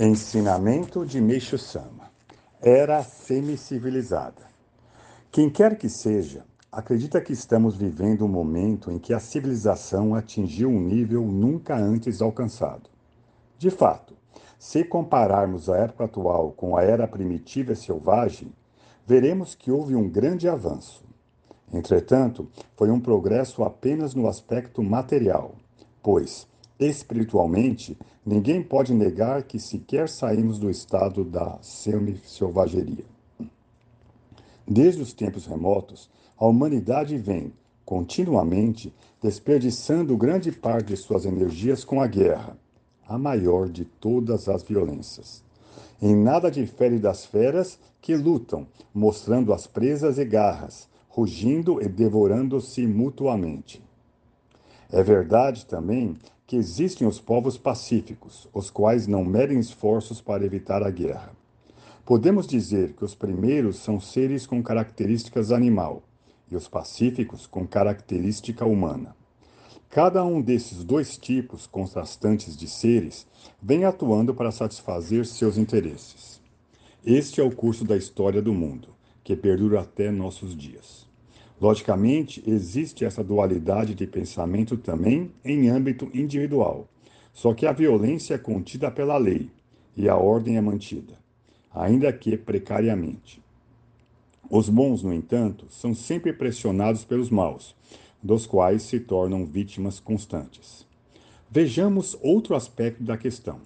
Ensinamento de Meixo Sama. Era semi-civilizada. Quem quer que seja, acredita que estamos vivendo um momento em que a civilização atingiu um nível nunca antes alcançado. De fato, se compararmos a época atual com a era primitiva e selvagem, veremos que houve um grande avanço. Entretanto, foi um progresso apenas no aspecto material, pois Espiritualmente, ninguém pode negar que sequer saímos do estado da semi-selvageria. Desde os tempos remotos, a humanidade vem, continuamente, desperdiçando grande parte de suas energias com a guerra, a maior de todas as violências. Em nada difere das feras que lutam, mostrando as presas e garras, rugindo e devorando-se mutuamente. É verdade também que existem os povos pacíficos, os quais não medem esforços para evitar a guerra. Podemos dizer que os primeiros são seres com características animal e os pacíficos com característica humana. Cada um desses dois tipos contrastantes de seres vem atuando para satisfazer seus interesses. Este é o curso da história do mundo, que perdura até nossos dias. Logicamente, existe essa dualidade de pensamento também em âmbito individual, só que a violência é contida pela lei e a ordem é mantida, ainda que precariamente. Os bons, no entanto, são sempre pressionados pelos maus, dos quais se tornam vítimas constantes. Vejamos outro aspecto da questão.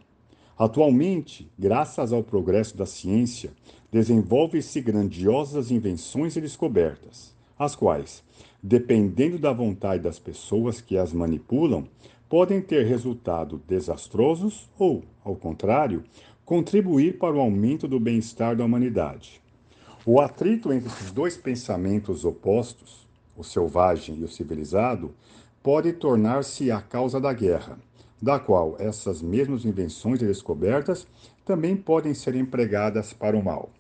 Atualmente, graças ao progresso da ciência, desenvolvem-se grandiosas invenções e descobertas as quais, dependendo da vontade das pessoas que as manipulam, podem ter resultados desastrosos ou, ao contrário, contribuir para o aumento do bem-estar da humanidade. O atrito entre esses dois pensamentos opostos, o selvagem e o civilizado, pode tornar-se a causa da guerra, da qual essas mesmas invenções e descobertas também podem ser empregadas para o mal.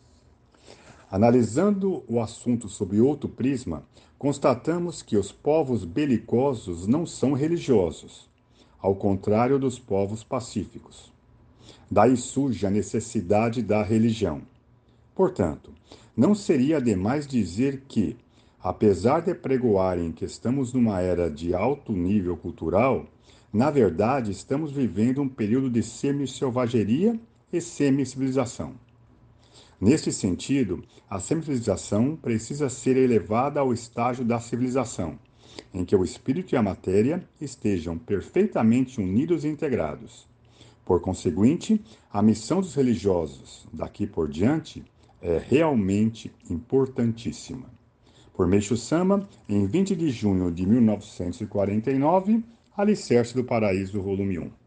Analisando o assunto sob outro prisma, constatamos que os povos belicosos não são religiosos, ao contrário dos povos pacíficos. Daí surge a necessidade da religião. Portanto, não seria demais dizer que, apesar de pregoarem que estamos numa era de alto nível cultural, na verdade estamos vivendo um período de semi-selvageria e semi-civilização. Neste sentido, a civilização precisa ser elevada ao estágio da civilização, em que o espírito e a matéria estejam perfeitamente unidos e integrados. Por conseguinte, a missão dos religiosos daqui por diante é realmente importantíssima. Por Meixo Sama, em 20 de junho de 1949, Alicerce do Paraíso, volume 1.